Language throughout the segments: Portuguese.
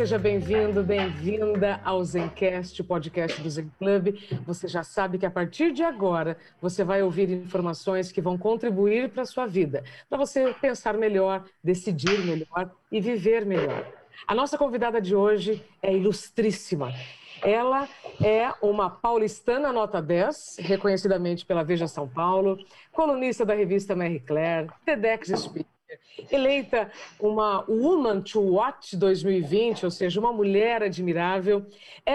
Seja bem-vindo, bem-vinda ao Zencast, podcast do Zen Club. Você já sabe que a partir de agora você vai ouvir informações que vão contribuir para a sua vida, para você pensar melhor, decidir melhor e viver melhor. A nossa convidada de hoje é ilustríssima. Ela é uma paulistana nota 10, reconhecidamente pela Veja São Paulo, colunista da revista Marie Claire, TEDx Speaker, eleita uma Woman to Watch 2020, ou seja, uma mulher admirável,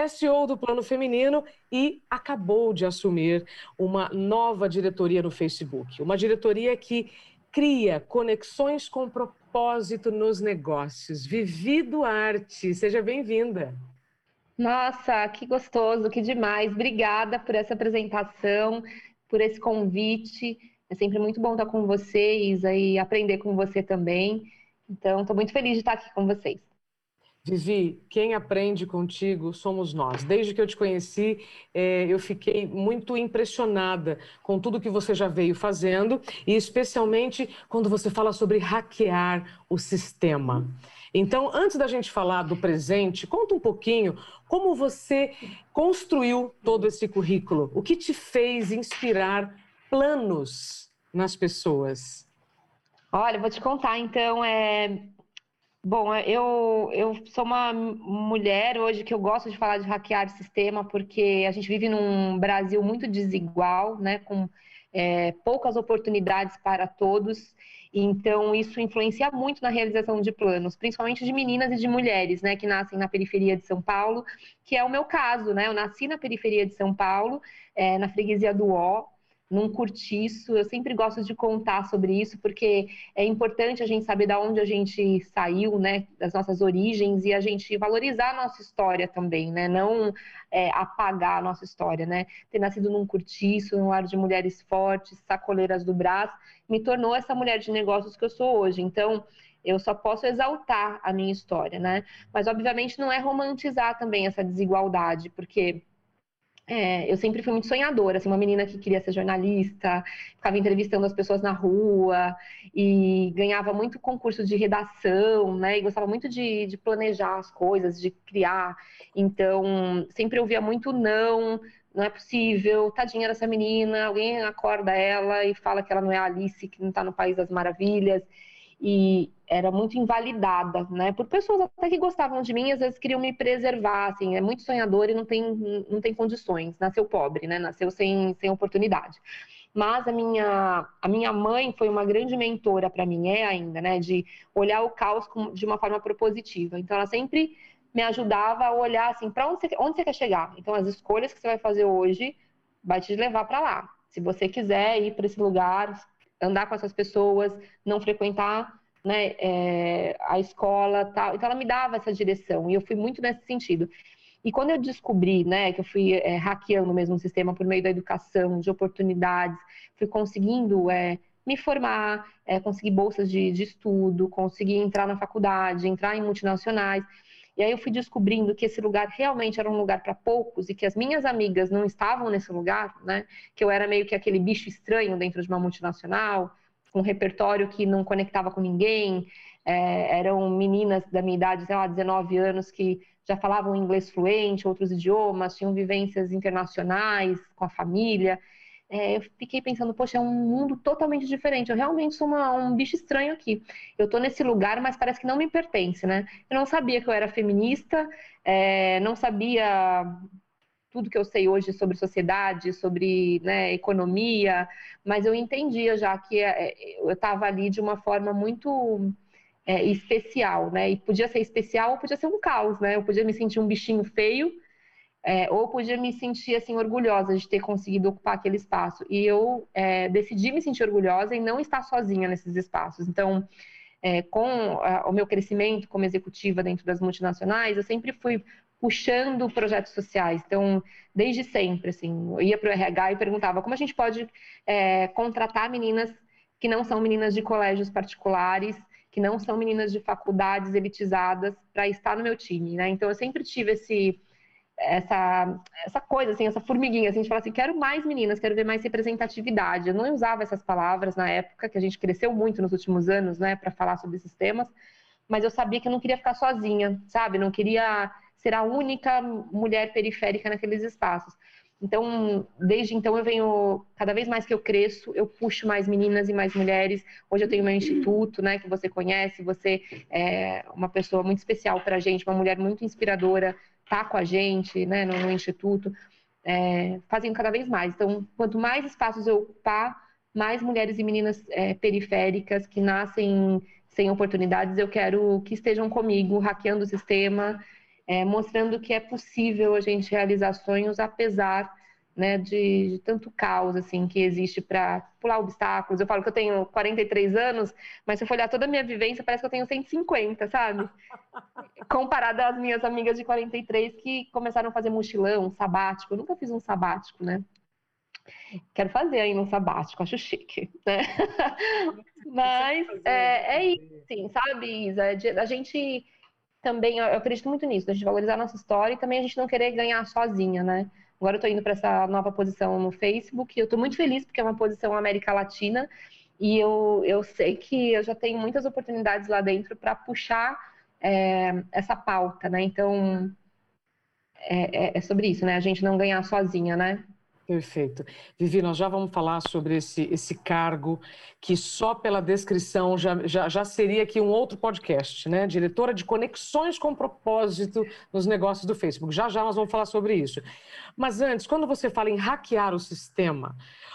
SEO do Plano Feminino e acabou de assumir uma nova diretoria no Facebook. Uma diretoria que cria conexões com propósito nos negócios. Vivi Duarte, seja bem-vinda. Nossa, que gostoso, que demais. Obrigada por essa apresentação, por esse convite. É sempre muito bom estar com vocês e aprender com você também. Então, estou muito feliz de estar aqui com vocês. Vivi, quem aprende contigo somos nós. Desde que eu te conheci, é, eu fiquei muito impressionada com tudo que você já veio fazendo e especialmente quando você fala sobre hackear o sistema. Então, antes da gente falar do presente, conta um pouquinho como você construiu todo esse currículo. O que te fez inspirar planos nas pessoas? Olha, vou te contar, então, é... Bom, eu, eu sou uma mulher hoje que eu gosto de falar de hackear sistema, porque a gente vive num Brasil muito desigual, né, com é, poucas oportunidades para todos, então isso influencia muito na realização de planos, principalmente de meninas e de mulheres, né, que nascem na periferia de São Paulo, que é o meu caso, né, eu nasci na periferia de São Paulo, é, na freguesia do Ó, num curtiço. Eu sempre gosto de contar sobre isso, porque é importante a gente saber de onde a gente saiu, né, das nossas origens, e a gente valorizar a nossa história também, né, não é, apagar a nossa história, né. Ter nascido num curtiço, num lar de mulheres fortes, sacoleiras do Brás, me tornou essa mulher de negócios que eu sou hoje. Então, eu só posso exaltar a minha história, né? Mas, obviamente, não é romantizar também essa desigualdade, porque é, eu sempre fui muito sonhadora, assim, uma menina que queria ser jornalista, ficava entrevistando as pessoas na rua e ganhava muito concurso de redação, né? E gostava muito de, de planejar as coisas, de criar. Então, sempre ouvia muito não, não é possível, tadinha dessa menina, alguém acorda ela e fala que ela não é a Alice, que não está no País das Maravilhas e era muito invalidada, né? Por pessoas até que gostavam de mim, às vezes queriam me preservar, assim, é muito sonhador e não tem, não tem condições, nasceu pobre, né? Nasceu sem, sem oportunidade. Mas a minha, a minha mãe foi uma grande mentora para mim, é ainda, né? De olhar o caos com, de uma forma propositiva. Então, ela sempre me ajudava a olhar assim, para onde você, onde você quer chegar. Então, as escolhas que você vai fazer hoje vai te levar para lá. Se você quiser ir para esse lugar, andar com essas pessoas, não frequentar né, é, a escola, tal. Então ela me dava essa direção e eu fui muito nesse sentido. E quando eu descobri, né, que eu fui é, hackeando mesmo o sistema por meio da educação, de oportunidades, fui conseguindo é, me formar, é, conseguir bolsas de, de estudo, conseguir entrar na faculdade, entrar em multinacionais. E aí eu fui descobrindo que esse lugar realmente era um lugar para poucos e que as minhas amigas não estavam nesse lugar, né? Que eu era meio que aquele bicho estranho dentro de uma multinacional, com um repertório que não conectava com ninguém. É, eram meninas da minha idade, sei lá, 19 anos, que já falavam inglês fluente, outros idiomas, tinham vivências internacionais com a família é, eu fiquei pensando, poxa, é um mundo totalmente diferente. Eu realmente sou uma, um bicho estranho aqui. Eu tô nesse lugar, mas parece que não me pertence, né? Eu não sabia que eu era feminista, é, não sabia tudo que eu sei hoje sobre sociedade, sobre né, economia, mas eu entendia já que é, eu estava ali de uma forma muito é, especial, né? E podia ser especial ou podia ser um caos, né? Eu podia me sentir um bichinho feio é, ou podia me sentir assim orgulhosa de ter conseguido ocupar aquele espaço. E eu é, decidi me sentir orgulhosa e não estar sozinha nesses espaços. Então, é, com a, o meu crescimento como executiva dentro das multinacionais, eu sempre fui puxando projetos sociais. Então, desde sempre, assim, eu ia para o RH e perguntava como a gente pode é, contratar meninas que não são meninas de colégios particulares, que não são meninas de faculdades elitizadas, para estar no meu time, né? Então, eu sempre tive esse essa, essa coisa, assim, essa formiguinha, assim, a gente fala assim, quero mais meninas, quero ver mais representatividade. Eu não usava essas palavras na época, que a gente cresceu muito nos últimos anos, né, para falar sobre esses temas, mas eu sabia que eu não queria ficar sozinha, sabe? Não queria ser a única mulher periférica naqueles espaços. Então, desde então eu venho, cada vez mais que eu cresço, eu puxo mais meninas e mais mulheres. Hoje eu tenho meu instituto, né, que você conhece, você é uma pessoa muito especial para a gente, uma mulher muito inspiradora, tá com a gente, né, no, no instituto, é, fazendo cada vez mais. Então, quanto mais espaços eu ocupar, mais mulheres e meninas é, periféricas que nascem sem oportunidades, eu quero que estejam comigo, hackeando o sistema, é, mostrando que é possível a gente realizar sonhos apesar né, de, de, tanto caos assim que existe para pular obstáculos. Eu falo que eu tenho 43 anos, mas se eu for olhar toda a minha vivência, parece que eu tenho 150, sabe? Comparada às minhas amigas de 43 que começaram a fazer mochilão, sabático. Eu nunca fiz um sabático, né? Quero fazer ainda um sabático, acho chique, né? mas é, é isso, sim, sabe, Isa? A gente também, eu acredito muito nisso, a gente valorizar a nossa história e também a gente não querer ganhar sozinha, né? Agora eu estou indo para essa nova posição no Facebook eu estou muito feliz porque é uma posição América Latina e eu, eu sei que eu já tenho muitas oportunidades lá dentro para puxar é, essa pauta, né? Então é, é, é, sobre isso, né? A gente não ganhar sozinha, né? Perfeito. Vivi, nós já vamos falar sobre esse, esse cargo, que só pela descrição já, já, já seria aqui um outro podcast, né? Diretora de Conexões com Propósito nos negócios do Facebook. Já já nós vamos falar sobre isso. Mas antes, quando você fala em hackear o sistema,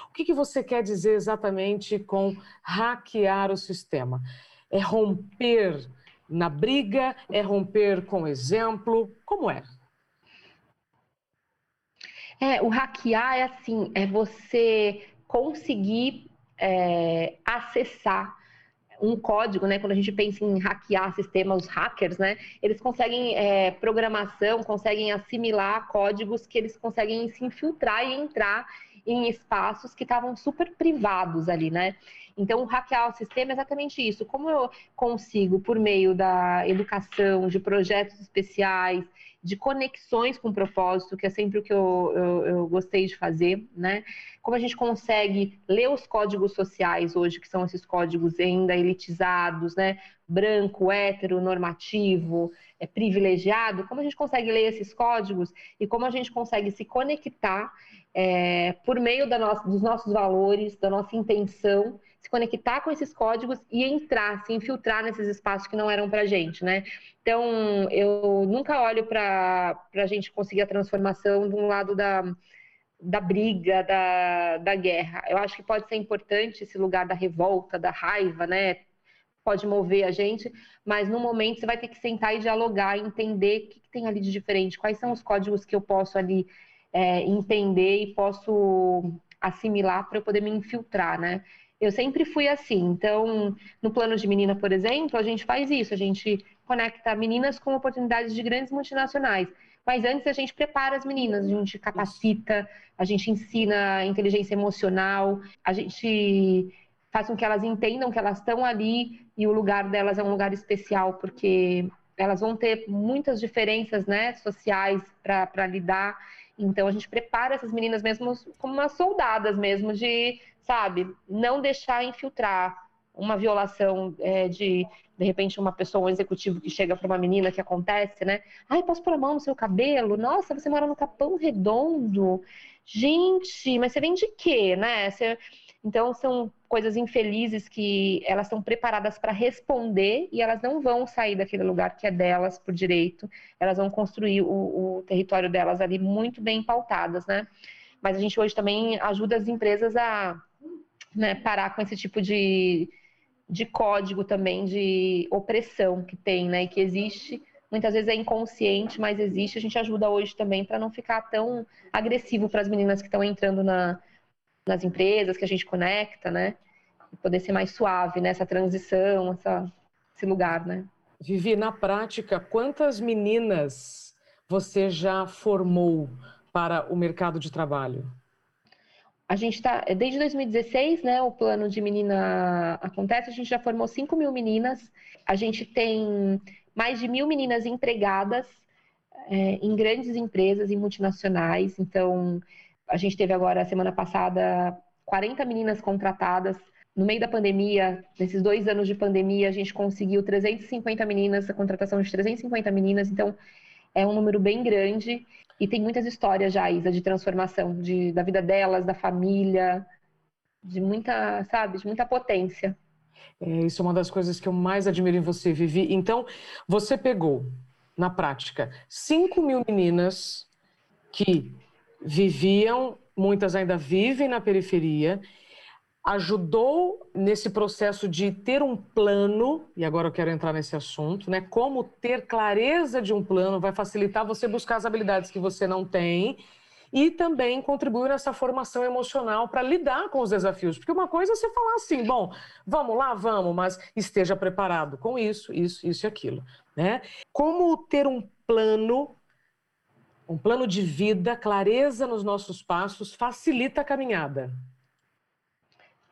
o que, que você quer dizer exatamente com hackear o sistema? É romper na briga? É romper com exemplo? Como é? É, o hackear é assim, é você conseguir é, acessar um código, né? Quando a gente pensa em hackear sistemas, os hackers, né? Eles conseguem é, programação, conseguem assimilar códigos que eles conseguem se infiltrar e entrar em espaços que estavam super privados ali, né? Então, hackear o sistema é exatamente isso. Como eu consigo, por meio da educação, de projetos especiais, de conexões com o propósito, que é sempre o que eu, eu, eu, gostei de fazer, né? Como a gente consegue ler os códigos sociais hoje, que são esses códigos ainda elitizados, né? Branco, hétero, normativo, é, privilegiado, como a gente consegue ler esses códigos e como a gente consegue se conectar é, por meio nossa, dos nossos valores, da nossa intenção, se conectar com esses códigos e entrar, se infiltrar nesses espaços que não eram para gente, né? Então, eu nunca olho para a gente conseguir a transformação de um lado da, da briga, da, da guerra. Eu acho que pode ser importante esse lugar da revolta, da raiva, né? Pode mover a gente, mas no momento você vai ter que sentar e dialogar, entender o que, que tem ali de diferente, quais são os códigos que eu posso ali é, entender e posso assimilar para eu poder me infiltrar, né? Eu sempre fui assim. Então, no plano de menina, por exemplo, a gente faz isso. A gente conecta meninas com oportunidades de grandes multinacionais. Mas antes a gente prepara as meninas, a gente capacita, a gente ensina inteligência emocional, a gente faz com que elas entendam que elas estão ali e o lugar delas é um lugar especial, porque elas vão ter muitas diferenças né, sociais para lidar. Então a gente prepara essas meninas mesmo como umas soldadas mesmo, de sabe? Não deixar infiltrar uma violação é, de, de repente, uma pessoa, um executivo que chega para uma menina que acontece, né? Ai, posso pôr a mão no seu cabelo? Nossa, você mora no Capão Redondo. Gente, mas você vem de quê, né? Você... Então, são coisas infelizes que elas estão preparadas para responder e elas não vão sair daquele lugar que é delas por direito. Elas vão construir o, o território delas ali muito bem pautadas, né? Mas a gente hoje também ajuda as empresas a né, parar com esse tipo de, de código também de opressão que tem, né, e que existe. Muitas vezes é inconsciente, mas existe. A gente ajuda hoje também para não ficar tão agressivo para as meninas que estão entrando na, nas empresas, que a gente conecta, né? E poder ser mais suave nessa transição, essa, esse lugar, né? Vivi, na prática, quantas meninas você já formou para o mercado de trabalho? A gente está, desde 2016, né, o plano de menina acontece, a gente já formou 5 mil meninas, a gente tem mais de mil meninas empregadas é, em grandes empresas e multinacionais, então a gente teve agora, semana passada, 40 meninas contratadas. No meio da pandemia, nesses dois anos de pandemia, a gente conseguiu 350 meninas, a contratação de 350 meninas, então é um número bem grande e tem muitas histórias já, Isa, de transformação de, da vida delas, da família, de muita, sabe, de muita potência. É, isso é uma das coisas que eu mais admiro em você, Vivi. Então, você pegou, na prática, 5 mil meninas que viviam, muitas ainda vivem na periferia, ajudou nesse processo de ter um plano, e agora eu quero entrar nesse assunto, né? Como ter clareza de um plano vai facilitar você buscar as habilidades que você não tem e também contribuir nessa formação emocional para lidar com os desafios. Porque uma coisa é você falar assim, bom, vamos lá, vamos, mas esteja preparado com isso, isso, isso e aquilo, né? Como ter um plano um plano de vida, clareza nos nossos passos, facilita a caminhada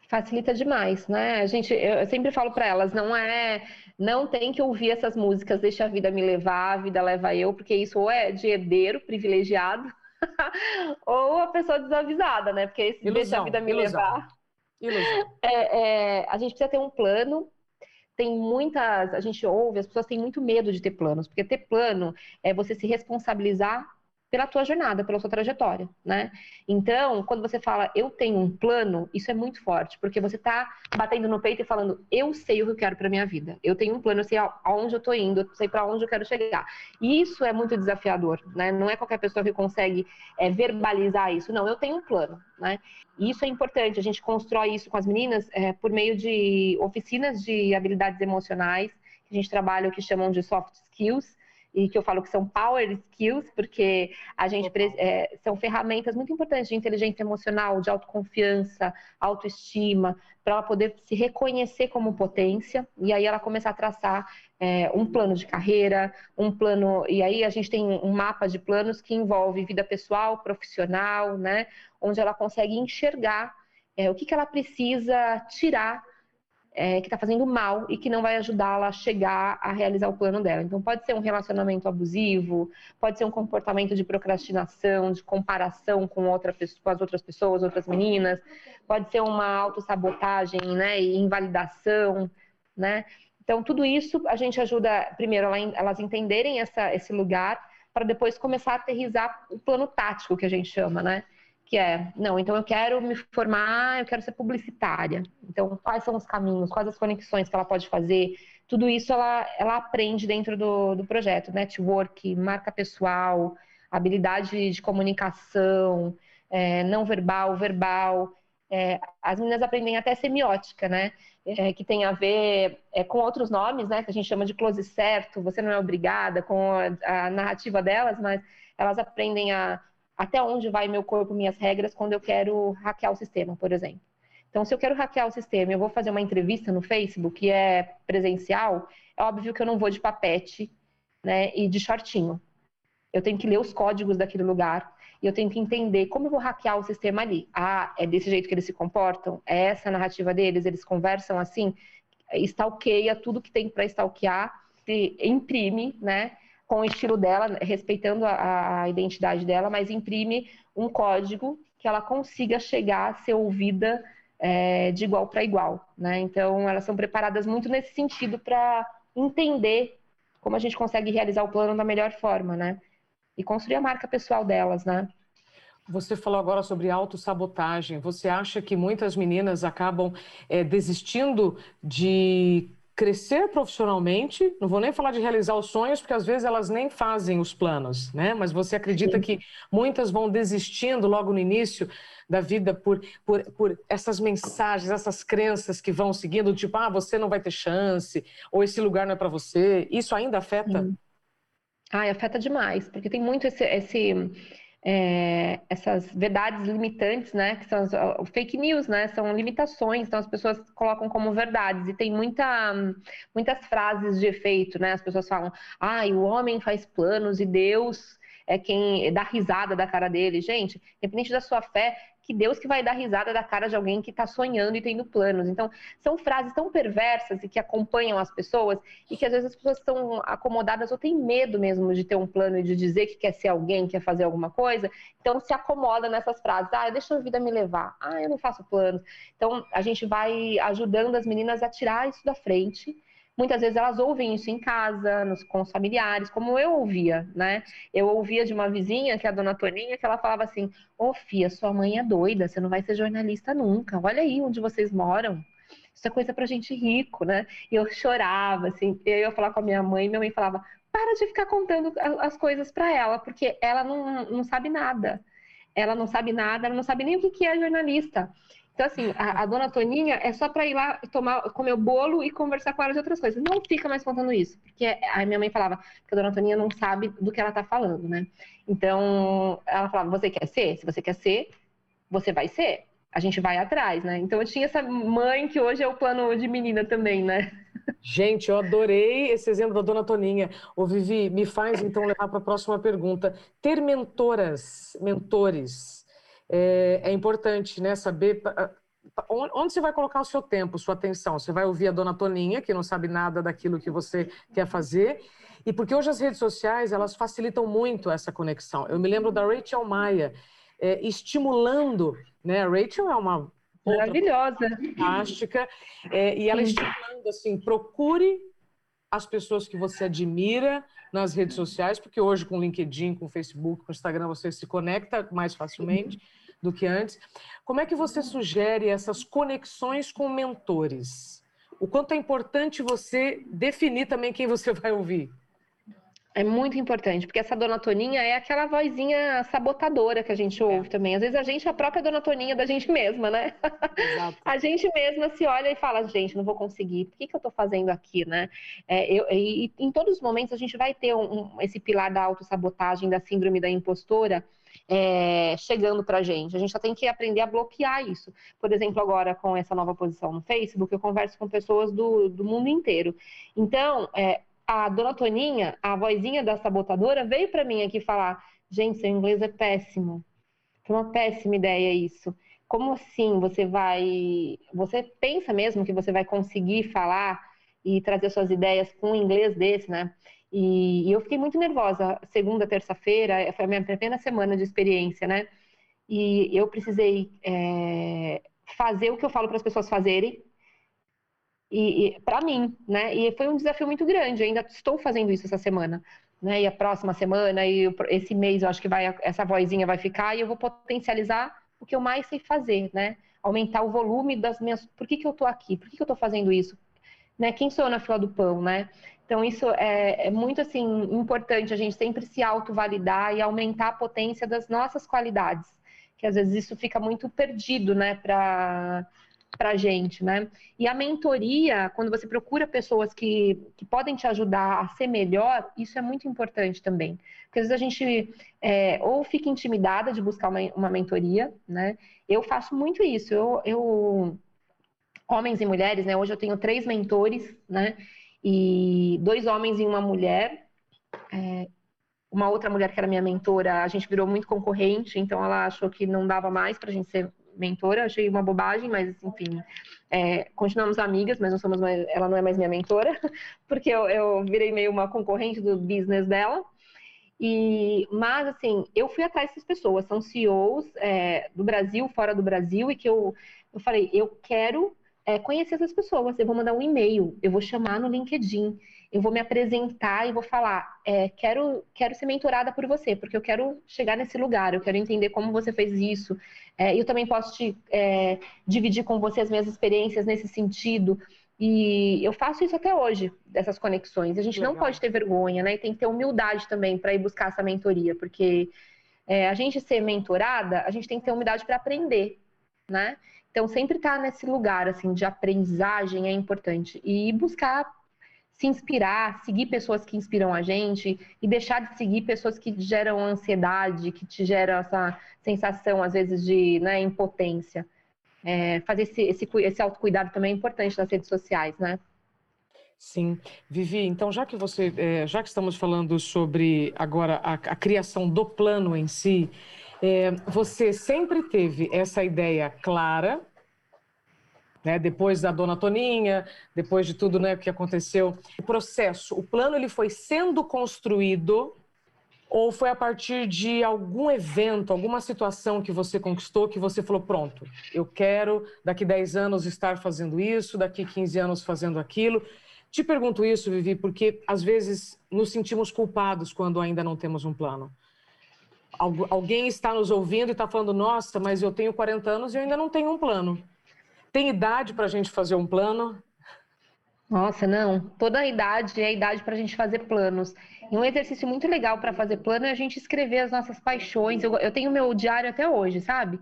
facilita demais, né? A gente, eu sempre falo para elas, não é, não tem que ouvir essas músicas, deixa a vida me levar, a vida leva eu, porque isso ou é de herdeiro privilegiado, ou a pessoa desavisada, né? Porque esse ilusão, deixa a vida me ilusão. levar. Ilusão. É, é, a gente precisa ter um plano. Tem muitas, a gente ouve, as pessoas têm muito medo de ter planos, porque ter plano é você se responsabilizar pela tua jornada, pela sua trajetória, né? Então, quando você fala eu tenho um plano, isso é muito forte, porque você está batendo no peito e falando eu sei o que eu quero para minha vida. Eu tenho um plano, eu sei aonde eu estou indo, eu sei para onde eu quero chegar. E isso é muito desafiador, né? Não é qualquer pessoa que consegue é, verbalizar isso. Não, eu tenho um plano, né? E isso é importante. A gente constrói isso com as meninas é, por meio de oficinas de habilidades emocionais que a gente trabalha o que chamam de soft skills e que eu falo que são power skills, porque a gente é, são ferramentas muito importantes de inteligência emocional, de autoconfiança, autoestima, para ela poder se reconhecer como potência. E aí ela começar a traçar é, um plano de carreira, um plano e aí a gente tem um mapa de planos que envolve vida pessoal, profissional, né, onde ela consegue enxergar é, o que, que ela precisa tirar é, que está fazendo mal e que não vai ajudá-la a chegar a realizar o plano dela. Então, pode ser um relacionamento abusivo, pode ser um comportamento de procrastinação, de comparação com, outra, com as outras pessoas, outras meninas, pode ser uma autossabotagem né, e invalidação, né? Então, tudo isso a gente ajuda, primeiro, elas entenderem essa, esse lugar, para depois começar a aterrizar o plano tático, que a gente chama, né? Que é, não, então eu quero me formar, eu quero ser publicitária. Então, quais são os caminhos, quais as conexões que ela pode fazer? Tudo isso ela, ela aprende dentro do, do projeto, network, marca pessoal, habilidade de comunicação, é, não verbal, verbal. É, as meninas aprendem até semiótica, né? É, que tem a ver é, com outros nomes, né? Que a gente chama de close certo, você não é obrigada, com a, a narrativa delas, mas elas aprendem a até onde vai meu corpo, minhas regras, quando eu quero hackear o sistema, por exemplo. Então, se eu quero hackear o sistema e eu vou fazer uma entrevista no Facebook, que é presencial, é óbvio que eu não vou de papete né, e de shortinho. Eu tenho que ler os códigos daquele lugar e eu tenho que entender como eu vou hackear o sistema ali. Ah, é desse jeito que eles se comportam? É essa a narrativa deles? Eles conversam assim? Stalkeia tudo que tem para stalkear, imprime, né? Com o estilo dela, respeitando a, a, identidade dela, mas imprime um código que ela consiga chegar a ser ouvida é, de igual para igual, né? Então elas são preparadas muito nesse sentido para entender como a gente consegue realizar o plano da melhor forma, né? E construir a marca pessoal delas, né? Você falou agora sobre autossabotagem. Você acha que muitas meninas acabam é, desistindo de crescer profissionalmente, não vou nem falar de realizar os sonhos, porque às vezes elas nem fazem os planos, né? Mas você acredita Sim. que muitas vão desistindo logo no início da vida por, por, por essas mensagens, essas crenças que vão seguindo, tipo, ah, você não vai ter chance, ou esse lugar não é para você. Isso ainda afeta? Sim. Ai, afeta demais, porque tem muito esse, esse é, essas verdades limitantes, né, que são o fake news, né, são limitações, então as pessoas colocam como verdades e tem muita, muitas frases de efeito, né, as pessoas falam, ah, o homem faz planos e Deus é quem dá risada da cara dele. Gente, independente da sua fé, que Deus que vai dar risada da cara de alguém que está sonhando e tendo planos. Então, são frases tão perversas e que acompanham as pessoas e que às vezes as pessoas estão acomodadas ou têm medo mesmo de ter um plano e de dizer que quer ser alguém, quer fazer alguma coisa. Então, se acomoda nessas frases. Ah, deixa a vida me levar. Ah, eu não faço planos. Então, a gente vai ajudando as meninas a tirar isso da frente Muitas vezes elas ouvem isso em casa, nos, com os familiares, como eu ouvia, né? Eu ouvia de uma vizinha, que é a dona Toninha, que ela falava assim: Ô, oh, Fia, sua mãe é doida, você não vai ser jornalista nunca. Olha aí onde vocês moram. Isso é coisa pra gente rico, né? E eu chorava, assim. Eu ia falar com a minha mãe, minha mãe falava: para de ficar contando as coisas para ela, porque ela não, não sabe nada. Ela não sabe nada, ela não sabe nem o que é jornalista. Então, assim, a, a dona Toninha é só para ir lá tomar, comer o bolo e conversar com ela de outras coisas. Não fica mais contando isso, porque a minha mãe falava que a dona Toninha não sabe do que ela está falando, né? Então, ela falava: você quer ser? Se você quer ser, você vai ser. A gente vai atrás, né? Então, eu tinha essa mãe que hoje é o plano de menina também, né? Gente, eu adorei esse exemplo da dona Toninha. Ô, Vivi, me faz então levar para a próxima pergunta. Ter mentoras, mentores, é, é importante né, saber onde você vai colocar o seu tempo, sua atenção. Você vai ouvir a dona Toninha, que não sabe nada daquilo que você quer fazer, e porque hoje as redes sociais elas facilitam muito essa conexão. Eu me lembro da Rachel Maia é, estimulando, né? A Rachel é uma maravilhosa, fantástica, é, e ela estimulando assim, procure as pessoas que você admira nas redes sociais, porque hoje com o LinkedIn, com o Facebook, com o Instagram você se conecta mais facilmente do que antes. Como é que você sugere essas conexões com mentores? O quanto é importante você definir também quem você vai ouvir? É muito importante, porque essa dona Toninha é aquela vozinha sabotadora que a gente ouve é. também. Às vezes a gente é a própria dona Toninha da gente mesma, né? Exato. a gente mesma se olha e fala, gente, não vou conseguir, por que, que eu tô fazendo aqui, né? É, eu, e em todos os momentos a gente vai ter um, um, esse pilar da autossabotagem, da síndrome da impostora, é, chegando para a gente. A gente só tem que aprender a bloquear isso. Por exemplo, agora com essa nova posição no Facebook, eu converso com pessoas do, do mundo inteiro. Então, é, a dona Toninha, a vozinha da sabotadora, veio para mim aqui falar: gente, seu inglês é péssimo. Foi uma péssima ideia isso. Como assim você vai. Você pensa mesmo que você vai conseguir falar e trazer suas ideias com um inglês desse, né? E, e eu fiquei muito nervosa. Segunda, terça-feira, foi a minha primeira semana de experiência, né? E eu precisei é, fazer o que eu falo para as pessoas fazerem, e, e para mim, né? E foi um desafio muito grande. Eu ainda estou fazendo isso essa semana, né? E a próxima semana e esse mês eu acho que vai essa vozinha vai ficar e eu vou potencializar o que eu mais sei fazer, né? Aumentar o volume das minhas. Por que, que eu estou aqui? Por que, que eu estou fazendo isso? Né? Quem sou eu na fila do pão, né? Então, isso é, é muito, assim, importante a gente sempre se autovalidar e aumentar a potência das nossas qualidades, que às vezes isso fica muito perdido, né, para para a gente, né? E a mentoria, quando você procura pessoas que, que podem te ajudar a ser melhor, isso é muito importante também. Porque às vezes a gente é, ou fica intimidada de buscar uma, uma mentoria, né? Eu faço muito isso. Eu, eu, homens e mulheres, né? Hoje eu tenho três mentores, né? e dois homens e uma mulher. É, uma outra mulher que era minha mentora, a gente virou muito concorrente, então ela achou que não dava mais para a gente ser mentora. Achei uma bobagem, mas enfim, é, continuamos amigas, mas não somos mais, ela não é mais minha mentora, porque eu, eu virei meio uma concorrente do business dela. E, mas assim, eu fui atrás dessas pessoas, são CEOs é, do Brasil, fora do Brasil, e que eu, eu falei, eu quero é, conhecer essas pessoas. Eu vou mandar um e-mail, eu vou chamar no LinkedIn, eu vou me apresentar e vou falar: é, quero, quero ser mentorada por você, porque eu quero chegar nesse lugar, eu quero entender como você fez isso. É, eu também posso te é, dividir com você as minhas experiências nesse sentido. E eu faço isso até hoje, dessas conexões. A gente Legal. não pode ter vergonha, né? E tem que ter humildade também para ir buscar essa mentoria, porque é, a gente ser mentorada, a gente tem que ter humildade para aprender, né? Então, sempre estar tá nesse lugar assim de aprendizagem é importante e buscar se inspirar, seguir pessoas que inspiram a gente e deixar de seguir pessoas que geram ansiedade, que te geram essa sensação às vezes de né, impotência. É, fazer esse, esse, esse autocuidado também é importante nas redes sociais, né? Sim, Vivi. Então, já que você, é, já que estamos falando sobre agora a, a criação do plano em si, é, você sempre teve essa ideia clara, né? Depois da Dona Toninha, depois de tudo, né, que aconteceu, o processo, o plano ele foi sendo construído ou foi a partir de algum evento, alguma situação que você conquistou, que você falou, pronto, eu quero daqui 10 anos estar fazendo isso, daqui 15 anos fazendo aquilo. Te pergunto isso, Vivi, porque às vezes nos sentimos culpados quando ainda não temos um plano. Alguém está nos ouvindo e está falando, nossa, mas eu tenho 40 anos e eu ainda não tenho um plano. Tem idade para a gente fazer um plano? Nossa, não. Toda a idade é idade para a gente fazer planos. E um exercício muito legal para fazer plano é a gente escrever as nossas paixões. Eu, eu tenho meu diário até hoje, sabe?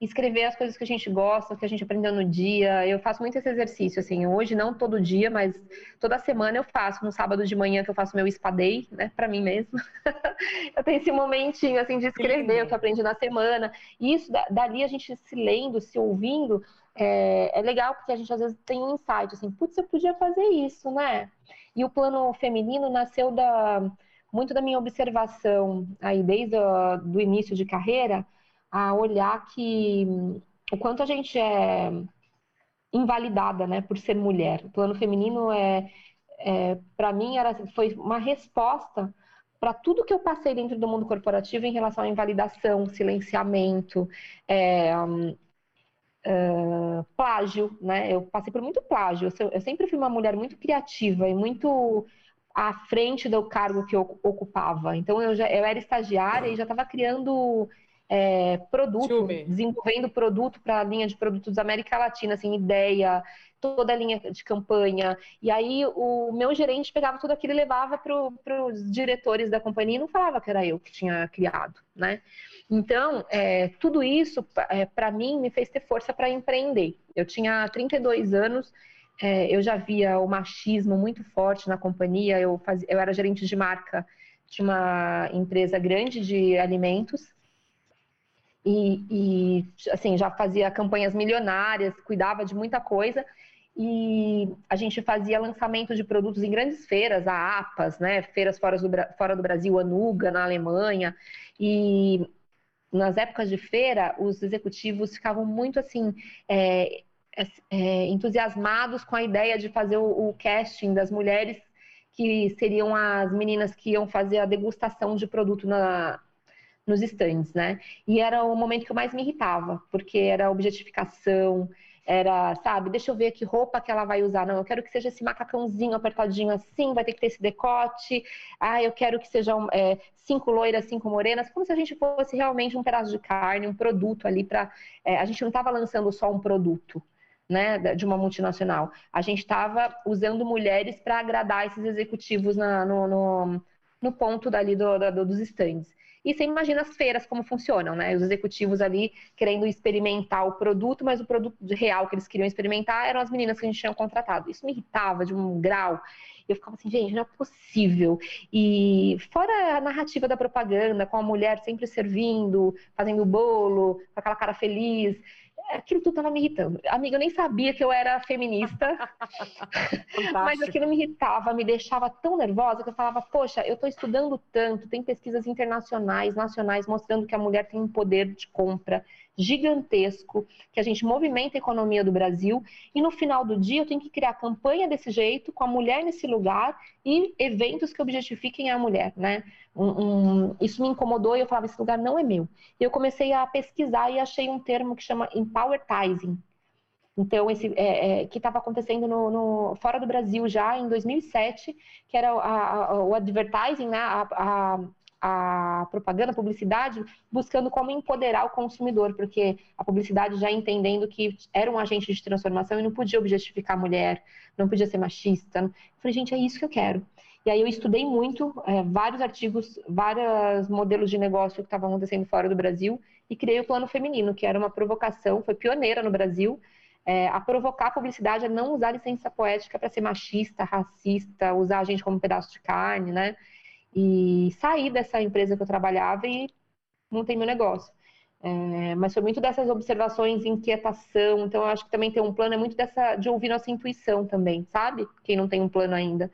Escrever as coisas que a gente gosta, que a gente aprendeu no dia. Eu faço muito esse exercício, assim. Hoje, não todo dia, mas toda semana eu faço. No sábado de manhã que eu faço meu spadei, né? Para mim mesmo. eu tenho esse momentinho, assim, de escrever o que eu aprendi na semana. E isso, dali a gente se lendo, se ouvindo é, é, legal porque a gente às vezes tem um insight, assim, putz, eu podia fazer isso, né? E o plano feminino nasceu da, muito da minha observação aí desde o início de carreira, a olhar que o quanto a gente é invalidada, né, por ser mulher. O plano feminino é, é para mim era foi uma resposta para tudo que eu passei dentro do mundo corporativo em relação à invalidação, silenciamento, é, plágio, né? Eu passei por muito plágio. Eu, eu, sempre fui uma mulher muito criativa e muito à frente do cargo que eu ocupava. Então eu já eu era estagiária e já estava criando é, produto, desenvolvendo produto para a linha de produtos da América Latina, assim, ideia, toda a linha de campanha. E aí o meu gerente pegava tudo aquilo e levava para os diretores da companhia e não falava que era eu que tinha criado, né? Então, é, tudo isso, é, para mim, me fez ter força para empreender. Eu tinha 32 anos, é, eu já via o machismo muito forte na companhia, eu, fazia, eu era gerente de marca de uma empresa grande de alimentos, e, e, assim, já fazia campanhas milionárias, cuidava de muita coisa, e a gente fazia lançamento de produtos em grandes feiras, a APAS, né, feiras fora do, fora do Brasil, a Nuga, na Alemanha, e nas épocas de feira, os executivos ficavam muito assim. É, é, é, entusiasmados com a ideia de fazer o, o, casting das mulheres que seriam as meninas que iam fazer a degustação de produto na, nos stands, né? E era o momento que eu mais me irritava, porque era objetificação, era, sabe, deixa eu ver que roupa que ela vai usar. Não, eu quero que seja esse macacãozinho apertadinho assim, vai ter que ter esse decote. Ah, eu quero que sejam é, cinco loiras, cinco morenas, como se a gente fosse realmente um pedaço de carne, um produto ali para. É, a gente não estava lançando só um produto. Né, de uma multinacional. A gente estava usando mulheres para agradar esses executivos na, no, no, no, ponto dali do, do, dos stands. E você imagina as feiras como funcionam, né? Os executivos ali querendo experimentar o produto, mas o produto real que eles queriam experimentar eram as meninas que a gente tinha contratado. Isso me irritava de um grau. Eu ficava assim, gente, não é possível. E fora a narrativa da propaganda, com a mulher sempre servindo, fazendo bolo, com aquela cara feliz aquilo tudo estava me irritando. Amiga, eu nem sabia que eu era feminista, mas aquilo me irritava, me deixava tão nervosa que eu falava, poxa, eu estou estudando tanto, tem pesquisas internacionais, nacionais, mostrando que a mulher tem um poder de compra gigantesco, que a gente movimenta a economia do Brasil, e no final do dia eu tenho que criar campanha desse jeito, com a mulher nesse lugar, e eventos que objetifiquem a mulher, né? Um, um, isso me incomodou e eu falava, esse lugar não é meu. E eu comecei a pesquisar e achei um termo que chama empowertizing. Então, esse é, é, que estava acontecendo no, no, fora do Brasil já em 2007, que era a, a, o advertising, né, a, propaganda, a publicidade, buscando como empoderar o consumidor, porque a publicidade já entendendo que era um agente de transformação e não podia objetificar a mulher, não podia ser machista. Eu falei, gente, é isso que eu quero. E aí eu estudei muito, é, vários artigos, vários modelos de negócio que estavam acontecendo fora do Brasil e criei o Plano Feminino, que era uma provocação, foi pioneira no Brasil, é, a provocar a publicidade a não usar licença poética para ser machista, racista, usar a gente como um pedaço de carne, né? E saí dessa empresa que eu trabalhava e montei meu negócio. É, mas foi muito dessas observações, inquietação. Então, eu acho que também ter um plano é muito dessa de ouvir nossa intuição também, sabe? Quem não tem um plano ainda,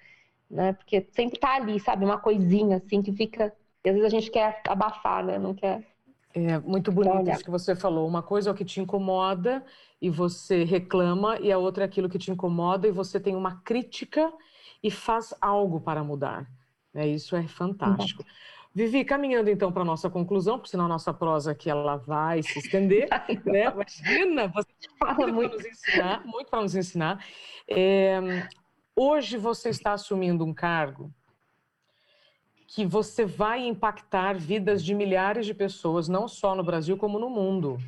né? Porque sempre tá ali, sabe? Uma coisinha assim que fica. E às vezes a gente quer abafar, né? Não quer. É muito bonito isso que você falou. Uma coisa é o que te incomoda e você reclama, e a outra é aquilo que te incomoda e você tem uma crítica e faz algo para mudar. É, isso é fantástico. Vivi, caminhando então para a nossa conclusão, porque senão a nossa prosa aqui ela vai se estender, né? Imagina, você fala muito para nos ensinar, muito para nos ensinar. É, hoje você está assumindo um cargo que você vai impactar vidas de milhares de pessoas, não só no Brasil, como no mundo.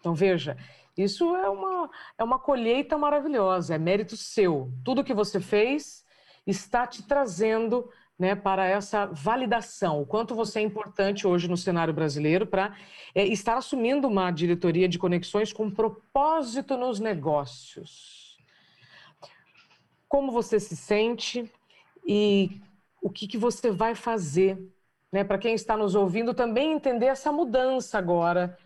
Então, veja, isso é uma, é uma colheita maravilhosa, é mérito seu. Tudo que você fez está te trazendo né, para essa validação, o quanto você é importante hoje no cenário brasileiro para é, estar assumindo uma diretoria de conexões com propósito nos negócios. Como você se sente e o que, que você vai fazer, né, para quem está nos ouvindo também entender essa mudança agora,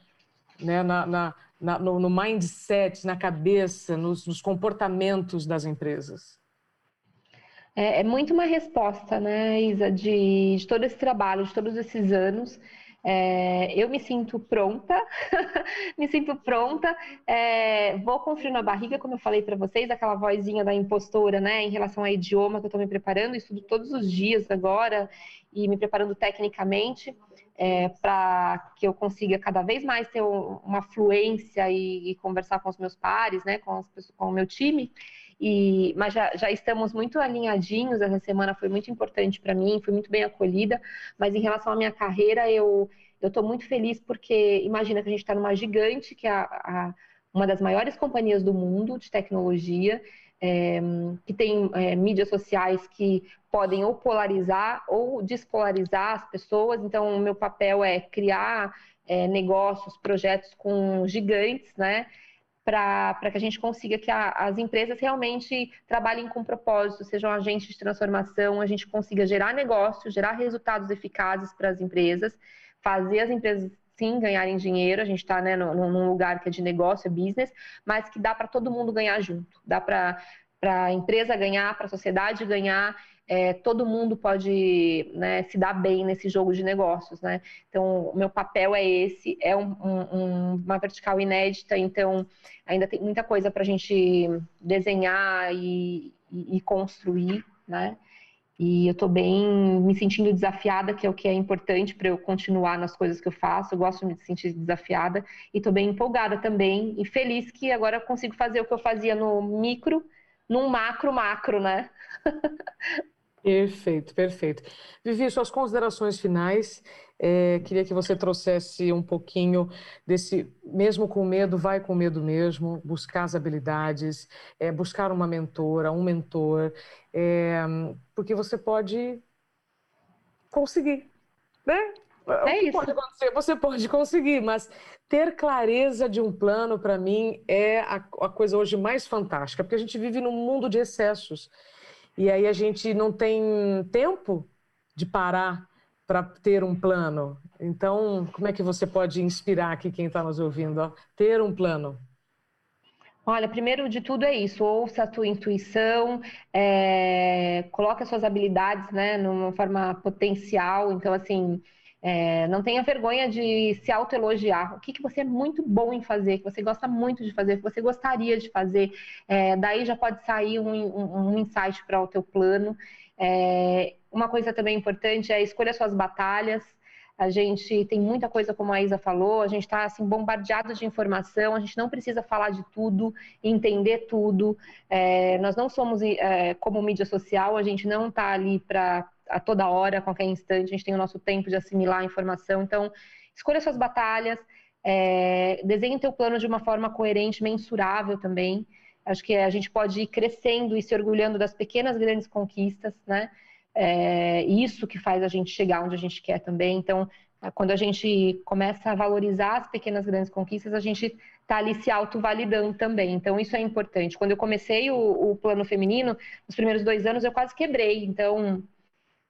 né, na, na, na no, no, mindset, na cabeça, nos, nos comportamentos das empresas. É, é, muito uma resposta, né, Isa, de, de todo esse trabalho, de todos esses anos. É, eu me sinto pronta, me sinto pronta. É, vou construir na barriga, como eu falei para vocês, aquela vozinha da impostora, né, em relação ao idioma que eu estou me preparando, estudo todos os dias agora e me preparando tecnicamente é, para que eu consiga cada vez mais ter uma fluência e, e conversar com os meus pares, né, com, com o meu time. E, mas já, já estamos muito alinhadinhos. Essa semana foi muito importante para mim, fui muito bem acolhida. Mas em relação à minha carreira, eu eu estou muito feliz porque imagina que a gente está numa gigante que é a, a, uma das maiores companhias do mundo de tecnologia. É, que tem é, mídias sociais que podem ou polarizar ou despolarizar as pessoas. Então, o meu papel é criar é, negócios, projetos com gigantes, né? Para que a gente consiga que a, as empresas realmente trabalhem com propósito, sejam agentes de transformação, a gente consiga gerar negócios, gerar resultados eficazes para as empresas, fazer as empresas sim ganharem dinheiro, a gente está né, num lugar que é de negócio, é business, mas que dá para todo mundo ganhar junto, dá para a empresa ganhar, para a sociedade ganhar, é, todo mundo pode né, se dar bem nesse jogo de negócios, né? Então, o meu papel é esse, é um, um, uma vertical inédita, então ainda tem muita coisa para a gente desenhar e, e, e construir, né? E eu estou bem me sentindo desafiada, que é o que é importante para eu continuar nas coisas que eu faço. Eu gosto de me sentir desafiada e estou bem empolgada também e feliz que agora consigo fazer o que eu fazia no micro, num macro macro, né? Perfeito, perfeito. Vivi, suas considerações finais. É, queria que você trouxesse um pouquinho desse, mesmo com medo, vai com medo mesmo, buscar as habilidades, é, buscar uma mentora, um mentor, é, porque você pode conseguir, né? É isso. Pode acontecer, você pode conseguir, mas ter clareza de um plano, para mim, é a, a coisa hoje mais fantástica, porque a gente vive num mundo de excessos. E aí a gente não tem tempo de parar para ter um plano. Então, como é que você pode inspirar aqui quem está nos ouvindo a ter um plano? Olha, primeiro de tudo é isso, ouça a tua intuição, é, coloque as suas habilidades, né, numa forma potencial, então assim, é, não tenha vergonha de se autoelogiar. O que, que você é muito bom em fazer, que você gosta muito de fazer, que você gostaria de fazer. É, daí já pode sair um, um, um insight para o teu plano. É, uma coisa também importante é escolha suas batalhas. A gente tem muita coisa, como a Isa falou, a gente está assim, bombardeado de informação, a gente não precisa falar de tudo, entender tudo. É, nós não somos é, como mídia social, a gente não está ali para a toda hora, a qualquer instante, a gente tem o nosso tempo de assimilar a informação. Então, escolha suas batalhas, é, desenhe teu plano de uma forma coerente, mensurável também. Acho que a gente pode ir crescendo e se orgulhando das pequenas grandes conquistas, né? É isso que faz a gente chegar onde a gente quer também. Então, quando a gente começa a valorizar as pequenas grandes conquistas, a gente está ali se autovalidando também. Então, isso é importante. Quando eu comecei o, o plano feminino, nos primeiros dois anos eu quase quebrei. Então,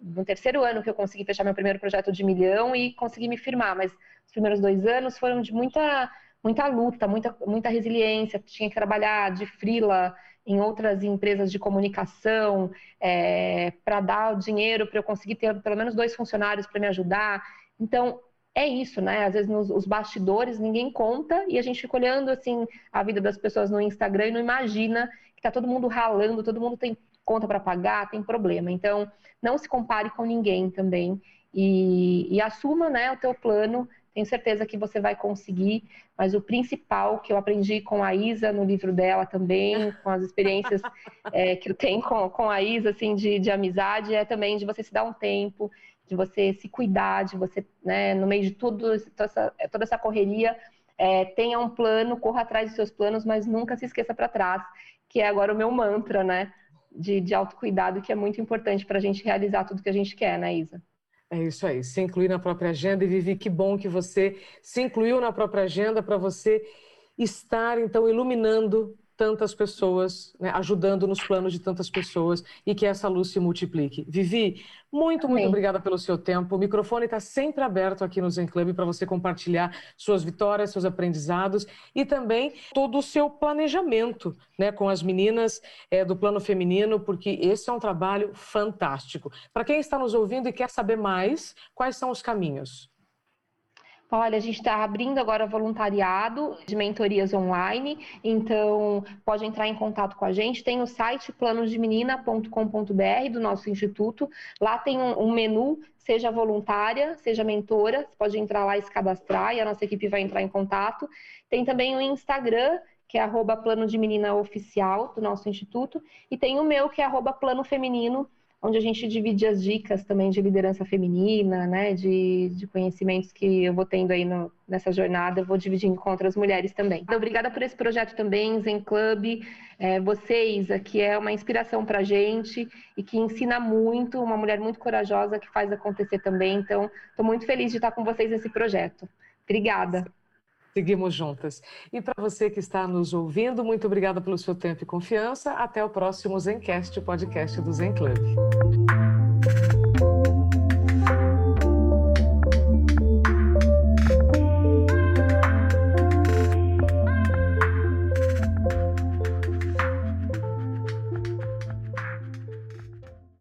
no terceiro ano que eu consegui fechar meu primeiro projeto de milhão e consegui me firmar, mas os primeiros dois anos foram de muita, muita luta, muita, muita resiliência. Tinha que trabalhar de frila em outras empresas de comunicação é, para dar o dinheiro para eu conseguir ter pelo menos dois funcionários para me ajudar. Então, é isso, né? Às vezes nos os bastidores ninguém conta e a gente fica olhando assim a vida das pessoas no Instagram e não imagina que tá todo mundo ralando, todo mundo tem conta para pagar, tem problema. Então, não se compare com ninguém também e, e assuma, né, o teu plano. Tenho certeza que você vai conseguir, mas o principal que eu aprendi com a Isa no livro dela também, com as experiências é, que eu tenho com, com a Isa, assim, de, de amizade, é também de você se dar um tempo, de você se cuidar, de você, né, no meio de tudo, toda essa, toda essa correria, é, tenha um plano, corra atrás dos seus planos, mas nunca se esqueça para trás, que é agora o meu mantra, né, de, de autocuidado, que é muito importante para a gente realizar tudo que a gente quer, né, Isa? É isso aí, se incluir na própria agenda. E Vivi, que bom que você se incluiu na própria agenda para você estar, então, iluminando tantas pessoas, né, ajudando nos planos de tantas pessoas e que essa luz se multiplique. Vivi, muito, muito Amém. obrigada pelo seu tempo. O microfone está sempre aberto aqui no Zen Club para você compartilhar suas vitórias, seus aprendizados e também todo o seu planejamento né, com as meninas é, do plano feminino, porque esse é um trabalho fantástico. Para quem está nos ouvindo e quer saber mais, quais são os caminhos? Olha, a gente está abrindo agora voluntariado de mentorias online, então pode entrar em contato com a gente. Tem o site planosdemenina.com.br do nosso instituto. Lá tem um, um, menu, seja voluntária, seja mentora. Você pode entrar lá e se cadastrar e a nossa equipe vai entrar em contato. Tem também o Instagram, que é arroba plano de menina oficial do nosso instituto, e tem o meu, que é arroba plano onde a gente divide as dicas também de liderança feminina, né, de, de conhecimentos que eu vou tendo aí no, nessa jornada, eu vou dividindo com outras mulheres também. Então, obrigada por esse projeto também, Zen Club, é, vocês aqui é uma inspiração para gente e que ensina muito, uma mulher muito corajosa que faz acontecer também, então estou muito feliz de estar com vocês nesse projeto. Obrigada. Seguimos juntas. E para você que está nos ouvindo, muito obrigada pelo seu tempo e confiança. Até o próximo Zencast, o podcast do Zen Club.